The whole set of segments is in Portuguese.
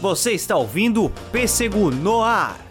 Você está ouvindo Pêssego no Ar.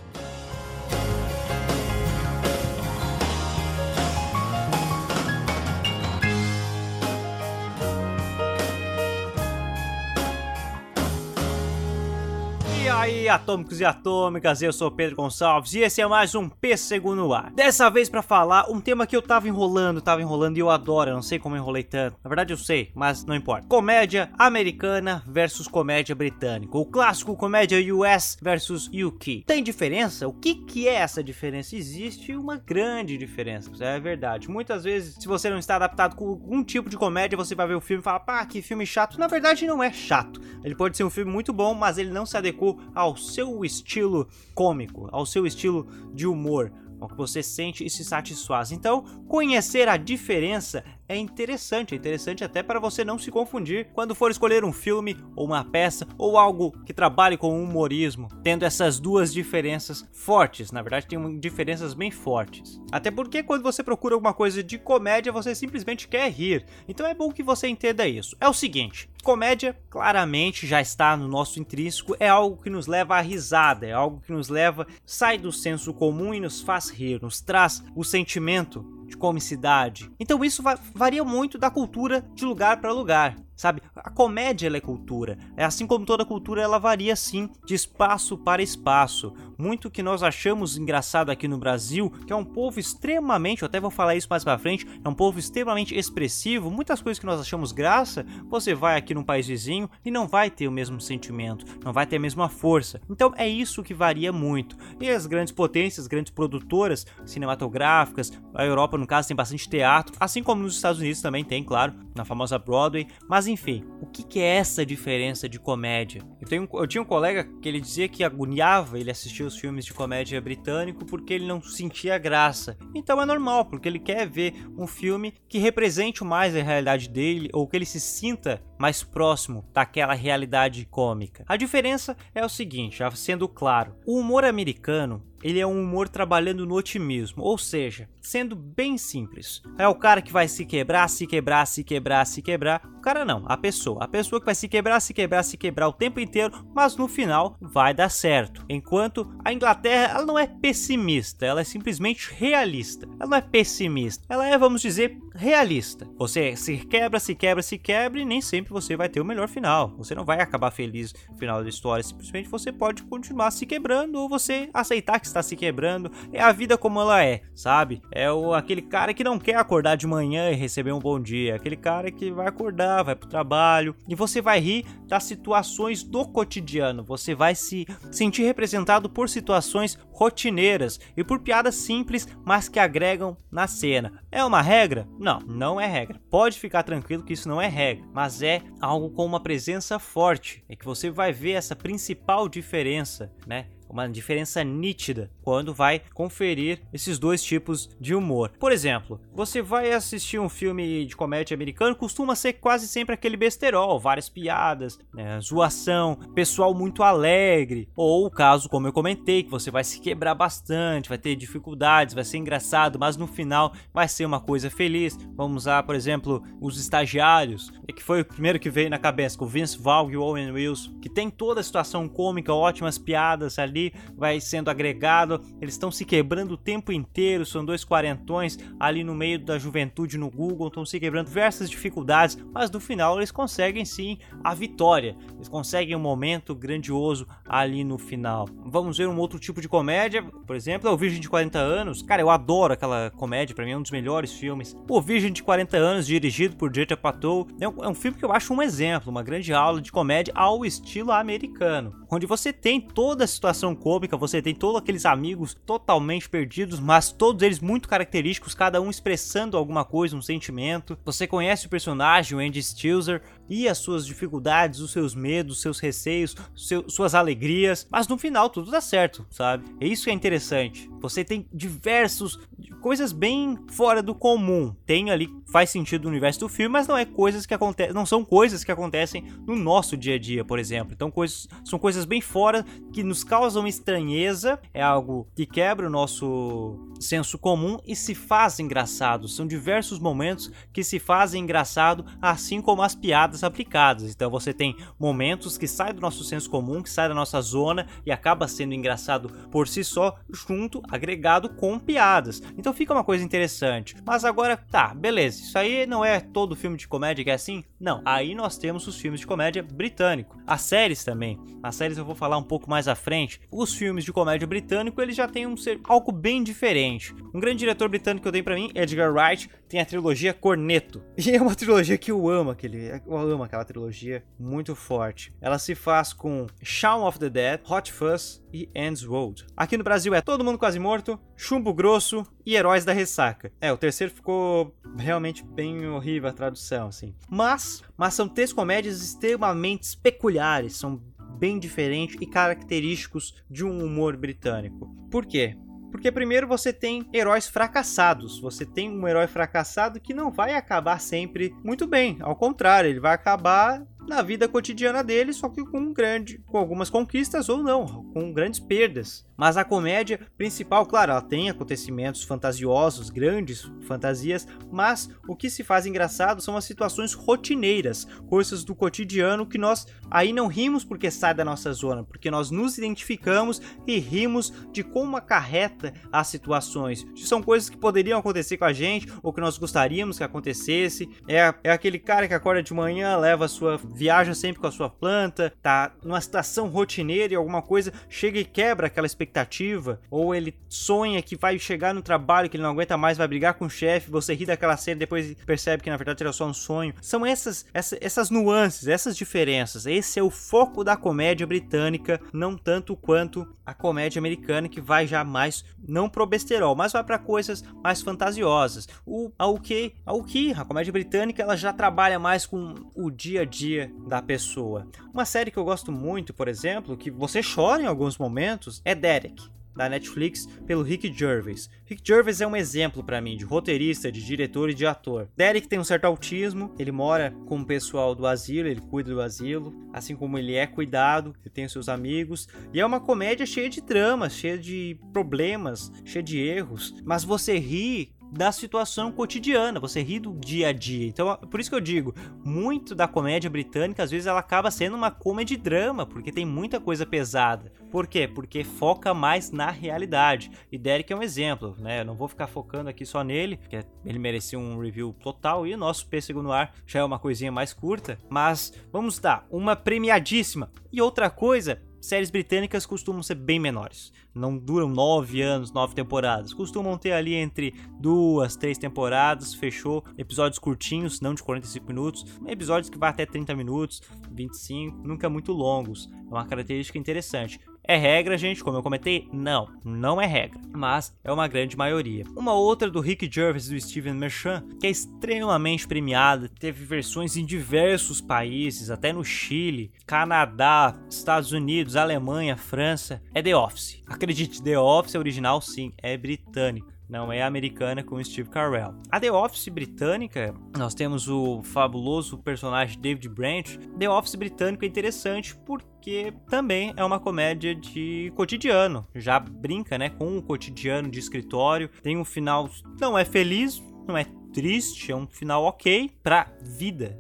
Atômicos e atômicas, eu sou Pedro Gonçalves e esse é mais um Pêssego no ar. Dessa vez para falar um tema que eu tava enrolando, tava enrolando e eu adoro, eu não sei como enrolei tanto. Na verdade eu sei, mas não importa. Comédia americana versus comédia britânica. O clássico comédia US versus UK. Tem diferença? O que que é essa diferença? Existe uma grande diferença, é verdade. Muitas vezes, se você não está adaptado com algum tipo de comédia, você vai ver o filme e fala, pá, que filme chato. Na verdade não é chato. Ele pode ser um filme muito bom, mas ele não se adequou ao seu estilo cômico, ao seu estilo de humor, ao que você sente e se satisfaz. Então, conhecer a diferença é interessante, é interessante até para você não se confundir quando for escolher um filme ou uma peça ou algo que trabalhe com humorismo, tendo essas duas diferenças fortes. Na verdade, tem diferenças bem fortes. Até porque quando você procura alguma coisa de comédia, você simplesmente quer rir. Então é bom que você entenda isso. É o seguinte, Comédia claramente já está no nosso intrínseco, é algo que nos leva à risada, é algo que nos leva, sai do senso comum e nos faz rir, nos traz o sentimento de comicidade. Então isso varia muito da cultura de lugar para lugar sabe? A comédia ela é cultura. É assim como toda cultura ela varia sim de espaço para espaço. Muito que nós achamos engraçado aqui no Brasil, que é um povo extremamente, eu até vou falar isso mais para frente, é um povo extremamente expressivo. Muitas coisas que nós achamos graça, você vai aqui num país vizinho e não vai ter o mesmo sentimento, não vai ter a mesma força. Então é isso que varia muito. E as grandes potências, grandes produtoras cinematográficas, a Europa no caso tem bastante teatro, assim como nos Estados Unidos também tem, claro, na famosa Broadway, mas enfim, o que, que é essa diferença de comédia? Eu, tenho, eu tinha um colega que ele dizia que agoniava ele assistir os filmes de comédia britânico porque ele não sentia graça. Então é normal, porque ele quer ver um filme que represente mais a realidade dele ou que ele se sinta mais próximo daquela realidade cômica. A diferença é o seguinte, já sendo claro, o humor americano ele é um humor trabalhando no otimismo, ou seja, sendo bem simples. É o cara que vai se quebrar, se quebrar, se quebrar, se quebrar. O cara não, a pessoa. A pessoa que vai se quebrar, se quebrar, se quebrar o tempo inteiro, mas no final vai dar certo. Enquanto a Inglaterra, ela não é pessimista, ela é simplesmente realista. Ela não é pessimista, ela é, vamos dizer, realista. Você se quebra, se quebra, se quebra e nem sempre você vai ter o melhor final. Você não vai acabar feliz no final da história, simplesmente você pode continuar se quebrando ou você aceitar que está se quebrando. É a vida como ela é, sabe? É o, aquele cara que não quer acordar de manhã e receber um bom dia. Aquele cara que vai acordar, vai pro trabalho e você vai rir das situações do cotidiano. Você vai se sentir representado por situações rotineiras e por piadas simples, mas que agregam na cena. É uma regra? Não, não é regra. Pode ficar tranquilo que isso não é regra, mas é algo com uma presença forte. É que você vai ver essa principal diferença, né? Uma diferença nítida quando vai conferir esses dois tipos de humor. Por exemplo, você vai assistir um filme de comédia americano, costuma ser quase sempre aquele besterol, várias piadas, né, zoação, pessoal muito alegre, ou o caso, como eu comentei, que você vai se quebrar bastante, vai ter dificuldades, vai ser engraçado, mas no final vai ser uma coisa feliz. Vamos usar, por exemplo, os estagiários, que foi o primeiro que veio na cabeça, com Vince Vaughn e Owen Wilson, que tem toda a situação cômica, ótimas piadas ali ali vai sendo agregado. Eles estão se quebrando o tempo inteiro. São dois quarentões ali no meio da juventude no Google, estão se quebrando diversas dificuldades, mas no final eles conseguem sim a vitória. Eles conseguem um momento grandioso ali no final. Vamos ver um outro tipo de comédia, por exemplo, é o Virgem de 40 anos. Cara, eu adoro aquela comédia, para mim é um dos melhores filmes. O Virgem de 40 anos, dirigido por J.J. Patou, é um, é um filme que eu acho um exemplo, uma grande aula de comédia ao estilo americano, onde você tem toda a situação situação cômica, você tem todos aqueles amigos totalmente perdidos, mas todos eles muito característicos, cada um expressando alguma coisa, um sentimento. Você conhece o personagem, o Andy Stilzer, e as suas dificuldades, os seus medos, os seus receios, seu, suas alegrias, mas no final tudo dá certo, sabe? É isso que é interessante. Você tem diversos coisas bem fora do comum. Tem ali faz sentido no universo do filme, mas não é coisas que acontecem, não são coisas que acontecem no nosso dia a dia, por exemplo. Então coisas, são coisas bem fora que nos causam estranheza, é algo que quebra o nosso senso comum e se faz engraçado. São diversos momentos que se fazem engraçado, assim como as piadas aplicadas. Então você tem momentos que saem do nosso senso comum, que saem da nossa zona e acaba sendo engraçado por si só, junto, agregado com piadas. Então fica uma coisa interessante. Mas agora, tá, beleza. Isso aí não é todo filme de comédia que é assim? Não. Aí nós temos os filmes de comédia britânico. As séries também. As séries eu vou falar um pouco mais à frente. Os filmes de comédia britânico, eles já têm um ser algo bem diferente. Um grande diretor britânico que eu tenho para mim, Edgar Wright, tem a trilogia Corneto. E é uma trilogia que eu amo, aquele, eu amo aquela trilogia muito forte. Ela se faz com Shaun of the Dead, Hot Fuzz e Ends Road. Aqui no Brasil é Todo Mundo Quase Morto, Chumbo Grosso e Heróis da Ressaca. É, o terceiro ficou realmente bem horrível a tradução, assim. Mas, mas são três comédias extremamente peculiares, são bem diferentes e característicos de um humor britânico. Por quê? Porque primeiro você tem heróis fracassados. Você tem um herói fracassado que não vai acabar sempre muito bem. Ao contrário, ele vai acabar na vida cotidiana dele, só que com grande, com algumas conquistas ou não, com grandes perdas. Mas a comédia principal, claro, ela tem acontecimentos fantasiosos, grandes fantasias, mas o que se faz engraçado são as situações rotineiras, coisas do cotidiano que nós aí não rimos porque sai da nossa zona, porque nós nos identificamos e rimos de como acarreta as situações. São coisas que poderiam acontecer com a gente ou que nós gostaríamos que acontecesse. É, é aquele cara que acorda de manhã, leva a sua viaja sempre com a sua planta, tá numa situação rotineira e alguma coisa chega e quebra aquela expectativa, ou ele sonha que vai chegar no trabalho que ele não aguenta mais, vai brigar com o chefe, você ri daquela cena depois percebe que na verdade era só um sonho. São essas, essa, essas nuances, essas diferenças. Esse é o foco da comédia britânica, não tanto quanto a comédia americana que vai já mais não pro besterol, mas vai para coisas mais fantasiosas. O a UK, a UK, a comédia britânica, ela já trabalha mais com o dia a dia da pessoa. Uma série que eu gosto muito, por exemplo, que você chora em alguns momentos, é Derek da Netflix pelo Rick Gervais. Rick Gervais é um exemplo para mim de roteirista, de diretor e de ator. Derek tem um certo autismo, ele mora com o pessoal do asilo, ele cuida do asilo, assim como ele é cuidado, ele tem seus amigos, e é uma comédia cheia de dramas, cheia de problemas, cheia de erros, mas você ri da situação cotidiana, você ri do dia a dia. Então, por isso que eu digo, muito da comédia britânica, às vezes ela acaba sendo uma comedy drama, porque tem muita coisa pesada. Por quê? Porque foca mais na realidade. E Derek é um exemplo, né? Eu não vou ficar focando aqui só nele, porque ele merecia um review total e o nosso Pêssego no Ar já é uma coisinha mais curta, mas vamos dar uma premiadíssima. E outra coisa, séries britânicas costumam ser bem menores. Não duram nove anos, nove temporadas. Costumam ter ali entre duas, três temporadas, fechou. Episódios curtinhos, não de 45 minutos. Episódios que vai até 30 minutos, 25, nunca muito longos. É uma característica interessante. É regra, gente, como eu comentei? Não, não é regra, mas é uma grande maioria. Uma outra do Rick Gervais e do Steven Merchant, que é extremamente premiada, teve versões em diversos países, até no Chile, Canadá, Estados Unidos, Alemanha, França, é The Office. Acredite, The Office é original sim, é britânica não é americana com Steve Carell. A The Office britânica, nós temos o fabuloso personagem David Branch. The Office britânico é interessante porque também é uma comédia de cotidiano, já brinca, né, com o cotidiano de escritório. Tem um final não é feliz, não é triste, é um final ok pra vida,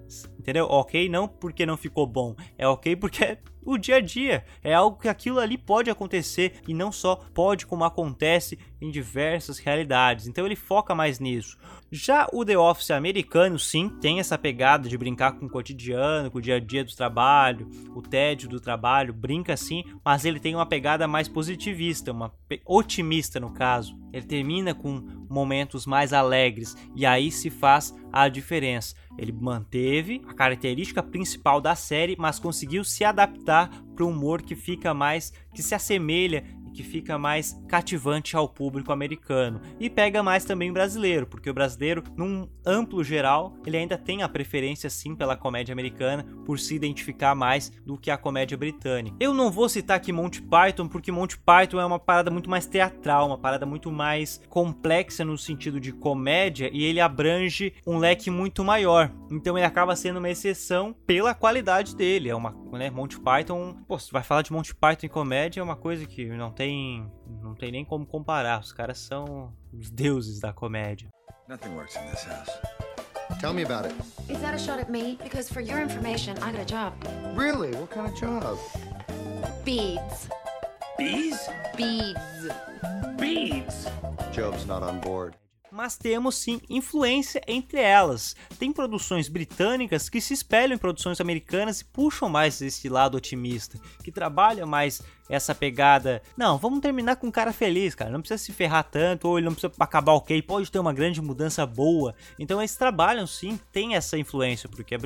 entendeu? Ok não porque não ficou bom, é ok porque é o dia a dia. É algo que aquilo ali pode acontecer e não só pode, como acontece em diversas realidades. Então ele foca mais nisso. Já o The Office americano, sim, tem essa pegada de brincar com o cotidiano, com o dia a dia do trabalho, o tédio do trabalho, brinca sim, mas ele tem uma pegada mais positivista, uma otimista no caso. Ele termina com momentos mais alegres e aí se faz a diferença. Ele manteve a característica principal da série, mas conseguiu se adaptar para um humor que fica mais que se assemelha que fica mais cativante ao público americano. E pega mais também o brasileiro, porque o brasileiro, num amplo geral, ele ainda tem a preferência sim pela comédia americana, por se identificar mais do que a comédia britânica. Eu não vou citar aqui Monty Python, porque Monty Python é uma parada muito mais teatral, uma parada muito mais complexa no sentido de comédia e ele abrange um leque muito maior. Então ele acaba sendo uma exceção pela qualidade dele. É uma, né, Monty Python, pô, você vai falar de Monty Python em comédia é uma coisa que não tem, não tem nem como comparar. Os caras são os deuses da comédia. Nothing works in this house. Tell me about it. Is that a shot at me? Because for your information, I got a job. Really? What kind of job? Beads. Bees? Beads. Beads. Job's not on board mas temos sim influência entre elas. Tem produções britânicas que se espelham em produções americanas e puxam mais esse lado otimista, que trabalham mais essa pegada. Não, vamos terminar com um cara feliz, cara. Não precisa se ferrar tanto, ou ele não precisa acabar ok, pode ter uma grande mudança boa. Então eles trabalham sim, tem essa influência, porque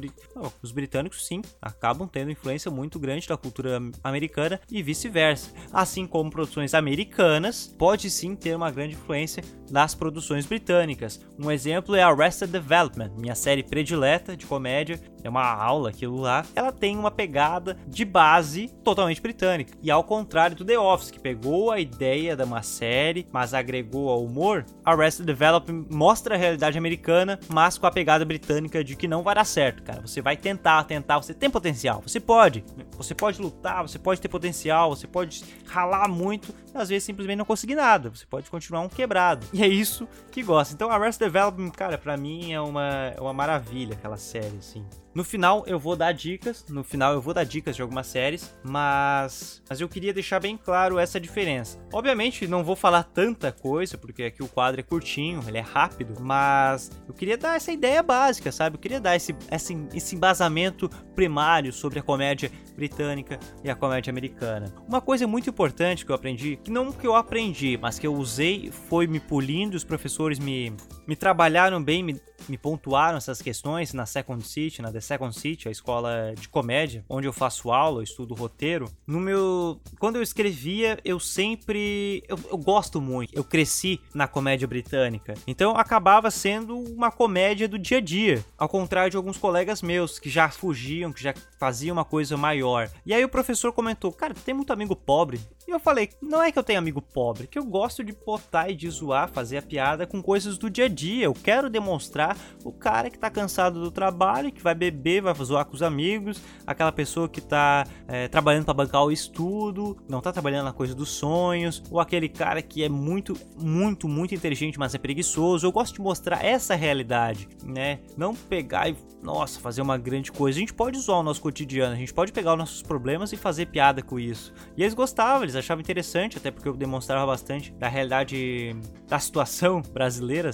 os britânicos sim acabam tendo influência muito grande da cultura americana e vice-versa. Assim como produções americanas, pode sim ter uma grande influência das produções britânicas. Um exemplo é Arrested Development, minha série predileta de comédia, é uma aula aquilo lá. Ela tem uma pegada de base totalmente britânica. E ao contrário do The Office, que pegou a ideia de uma série, mas agregou ao humor, Arrested Development mostra a realidade americana, mas com a pegada britânica de que não vai dar certo, cara. Você vai tentar, tentar, você tem potencial, você pode. Você pode lutar, você pode ter potencial, você pode ralar muito, às vezes simplesmente não conseguir nada. Você pode continuar um quebrado. E é isso que gosta. Então, Arrested Development, cara, para mim é uma, é uma maravilha aquela série, assim. No final eu vou dar dicas, no final eu vou dar dicas de algumas séries, mas mas eu queria deixar bem claro essa diferença. Obviamente não vou falar tanta coisa, porque aqui o quadro é curtinho, ele é rápido, mas eu queria dar essa ideia básica, sabe? Eu queria dar esse, esse, esse embasamento primário sobre a comédia britânica e a comédia americana. Uma coisa muito importante que eu aprendi, que não que eu aprendi, mas que eu usei, foi me polindo, os professores me, me trabalharam bem, me, me pontuaram essas questões na Second City, na The Second City, a escola de comédia, onde eu faço aula, eu estudo roteiro. No meu. Quando eu escrevia, eu sempre. Eu, eu gosto muito. Eu cresci na comédia britânica. Então acabava sendo uma comédia do dia a dia. Ao contrário de alguns colegas meus que já fugiam, que já faziam uma coisa maior. E aí o professor comentou: Cara, tem muito amigo pobre? E eu falei, não é que eu tenho amigo pobre, que eu gosto de botar e de zoar, fazer a piada com coisas do dia a dia. Eu quero demonstrar o cara que tá cansado do trabalho, que vai beber, vai zoar com os amigos, aquela pessoa que tá é, trabalhando para bancar o estudo, não tá trabalhando na coisa dos sonhos, ou aquele cara que é muito, muito, muito inteligente, mas é preguiçoso. Eu gosto de mostrar essa realidade, né? Não pegar e, nossa, fazer uma grande coisa. A gente pode zoar o nosso cotidiano, a gente pode pegar os nossos problemas e fazer piada com isso. E eles gostavam, eles achavam interessante, até porque eu demonstrava bastante da realidade da situação brasileira,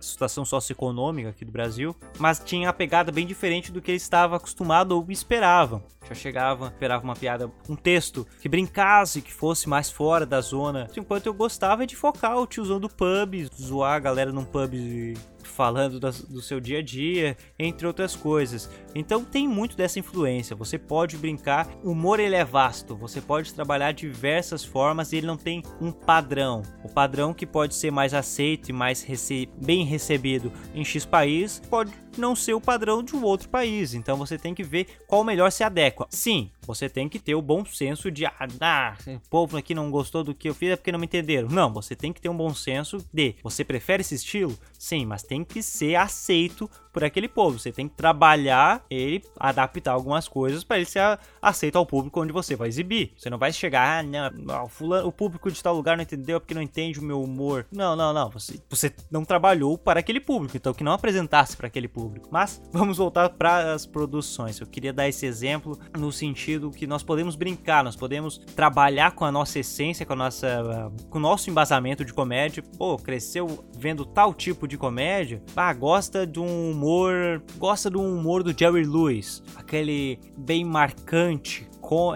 situação socioeconômica aqui do Brasil, mas tinha a pegada bem diferente do que ele estava acostumado ou esperava. Já chegava, esperava uma piada, um texto que brincasse, que fosse mais fora da zona. Enquanto eu gostava de focar o tiozão do pub, zoar a galera num pub falando do seu dia a dia, entre outras coisas. Então tem muito dessa influência. Você pode brincar, o humor ele é vasto. Você pode trabalhar diversas formas e ele não tem um padrão. O padrão que pode ser mais aceito e mais rece bem recebido em X país pode não ser o padrão de um outro país. Então você tem que ver qual melhor se adequa. Sim, você tem que ter o bom senso de ah, ah, o povo aqui não gostou do que eu fiz é porque não me entenderam. Não, você tem que ter um bom senso de você prefere esse estilo? Sim, mas tem que ser aceito por aquele povo. Você tem que trabalhar ele, adaptar algumas coisas para ele ser aceito ao público onde você vai exibir. Você não vai chegar, ah, não, fulano, o público de tal lugar não entendeu porque não entende o meu humor. Não, não, não. Você, você não trabalhou para aquele público, então que não apresentasse para aquele público. Mas vamos voltar para as produções. Eu queria dar esse exemplo no sentido que nós podemos brincar, nós podemos trabalhar com a nossa essência, com a nossa, com o nosso embasamento de comédia. Pô, cresceu vendo tal tipo de comédia, ah, gosta de um humor, gosta do humor do Jerry Lewis, aquele bem marcante,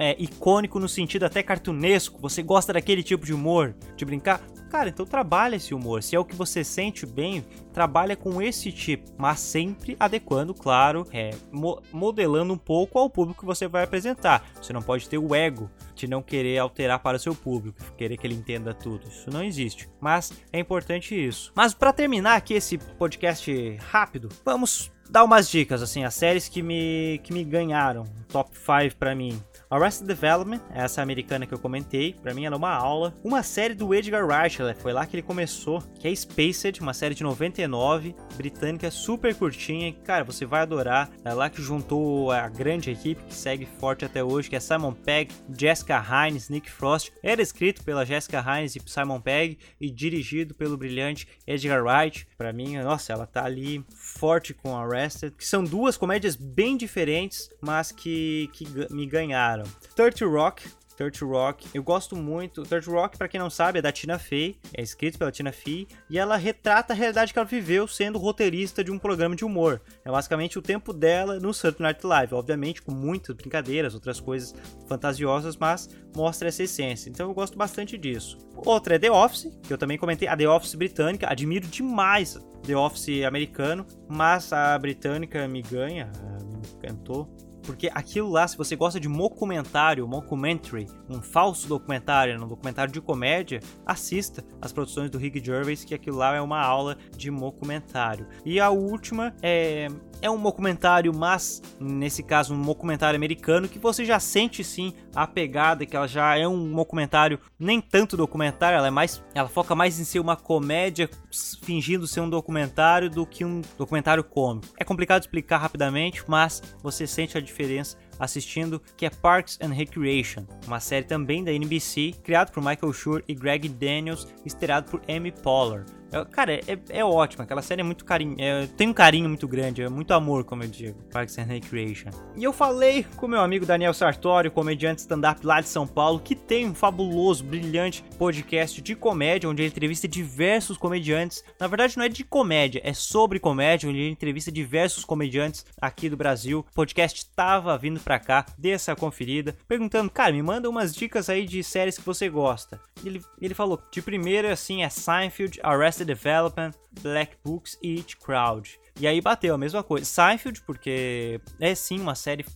é, icônico no sentido até cartunesco. Você gosta daquele tipo de humor, de brincar? cara, então trabalha esse humor. Se é o que você sente bem, trabalha com esse tipo, mas sempre adequando, claro, é, mo modelando um pouco ao público que você vai apresentar. Você não pode ter o ego de não querer alterar para o seu público, querer que ele entenda tudo. Isso não existe. Mas é importante isso. Mas para terminar aqui esse podcast rápido, vamos dar umas dicas assim, as séries que me que me ganharam, top 5 para mim. Arrested Development, essa americana que eu comentei, para mim ela é uma aula. Uma série do Edgar Wright, foi lá que ele começou, que é Spaced, uma série de 99, britânica, super curtinha, cara, você vai adorar. É lá que juntou a grande equipe que segue forte até hoje, que é Simon Pegg, Jessica Hines, Nick Frost. Era escrito pela Jessica Hines e Simon Pegg e dirigido pelo brilhante Edgar Wright. Para mim, nossa, ela tá ali forte com Arrested, que são duas comédias bem diferentes, mas que, que me ganharam. 30 Rock, 30 Rock. Eu gosto muito. 30 Rock, para quem não sabe, é da Tina Fey, é escrito pela Tina Fey, e ela retrata a realidade que ela viveu sendo roteirista de um programa de humor. É basicamente o tempo dela no Saturday Night Live, obviamente com muitas brincadeiras, outras coisas fantasiosas, mas mostra essa essência. Então eu gosto bastante disso. Outra é The Office, que eu também comentei, a The Office britânica, admiro demais The Office americano, mas a britânica me ganha, me encantou porque aquilo lá, se você gosta de mockumentário, mockumentary, um falso documentário, um documentário de comédia, assista as produções do Rick Gervais, que aquilo lá é uma aula de mockumentário. E a última é é um documentário, mas nesse caso um documentário americano que você já sente sim a pegada que ela já é um documentário nem tanto documentário, ela é mais, ela foca mais em ser uma comédia fingindo ser um documentário do que um documentário cômico. É complicado explicar rapidamente, mas você sente a diferença diferença assistindo, que é Parks and Recreation, uma série também da NBC, criado por Michael Schur e Greg Daniels, estreado por Amy Poehler. É, cara, é, é ótima. Aquela série é muito carinho. É, tem um carinho muito grande, é muito amor, como eu digo. Parks and Recreation. E eu falei com meu amigo Daniel Sartori, comediante stand-up lá de São Paulo, que tem um fabuloso, brilhante podcast de comédia, onde ele entrevista diversos comediantes. Na verdade, não é de comédia, é sobre comédia, onde ele entrevista diversos comediantes aqui do Brasil. O podcast tava vindo pra cá, dê essa conferida, perguntando, cara, me manda umas dicas aí de séries que você gosta. Ele, ele falou, de primeira, assim, é Seinfeld, Arrested Development, Black Books e It Crowd. E aí bateu a mesma coisa. Seinfeld, porque é sim uma série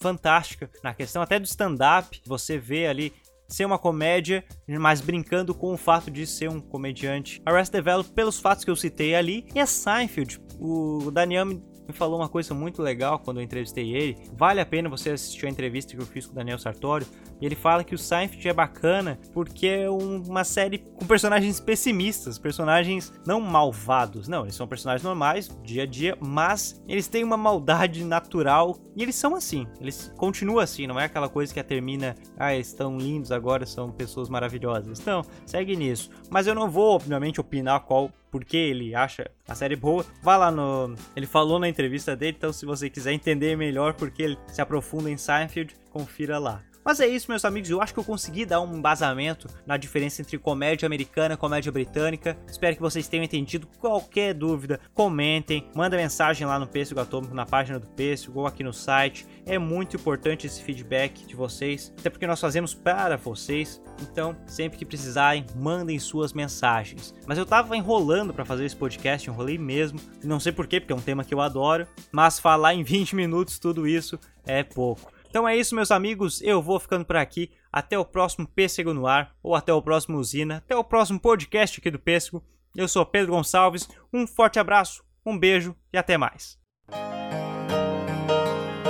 fantástica na questão até do stand-up. Você vê ali ser uma comédia, mas brincando com o fato de ser um comediante. Arrested Development pelos fatos que eu citei ali. E a Seinfeld, o Daniel me me falou uma coisa muito legal quando eu entrevistei ele. Vale a pena você assistir a entrevista que eu fiz com o Daniel Sartório. Ele fala que o Seinfeld é bacana porque é uma série com personagens pessimistas, personagens não malvados. Não, eles são personagens normais, dia a dia, mas eles têm uma maldade natural e eles são assim. Eles continuam assim, não é aquela coisa que termina, ah, estão lindos agora, são pessoas maravilhosas. Não, segue nisso. Mas eu não vou, obviamente, opinar qual porque ele acha a série boa, vá lá no. Ele falou na entrevista dele, então se você quiser entender melhor porque ele se aprofunda em Seinfeld, confira lá. Mas é isso, meus amigos. Eu acho que eu consegui dar um embasamento na diferença entre comédia americana e comédia britânica. Espero que vocês tenham entendido. Qualquer dúvida, comentem, manda mensagem lá no Pêssego Atômico, na página do Pêssego ou aqui no site. É muito importante esse feedback de vocês, até porque nós fazemos para vocês. Então, sempre que precisarem, mandem suas mensagens. Mas eu tava enrolando para fazer esse podcast, enrolei mesmo. Não sei porquê, porque é um tema que eu adoro. Mas falar em 20 minutos tudo isso é pouco. Então é isso, meus amigos. Eu vou ficando por aqui. Até o próximo Pêssego no Ar, ou até o próximo Usina, até o próximo podcast aqui do Pêssego. Eu sou Pedro Gonçalves. Um forte abraço, um beijo e até mais.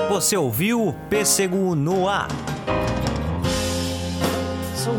Você ouviu o Pêssego no Ar. So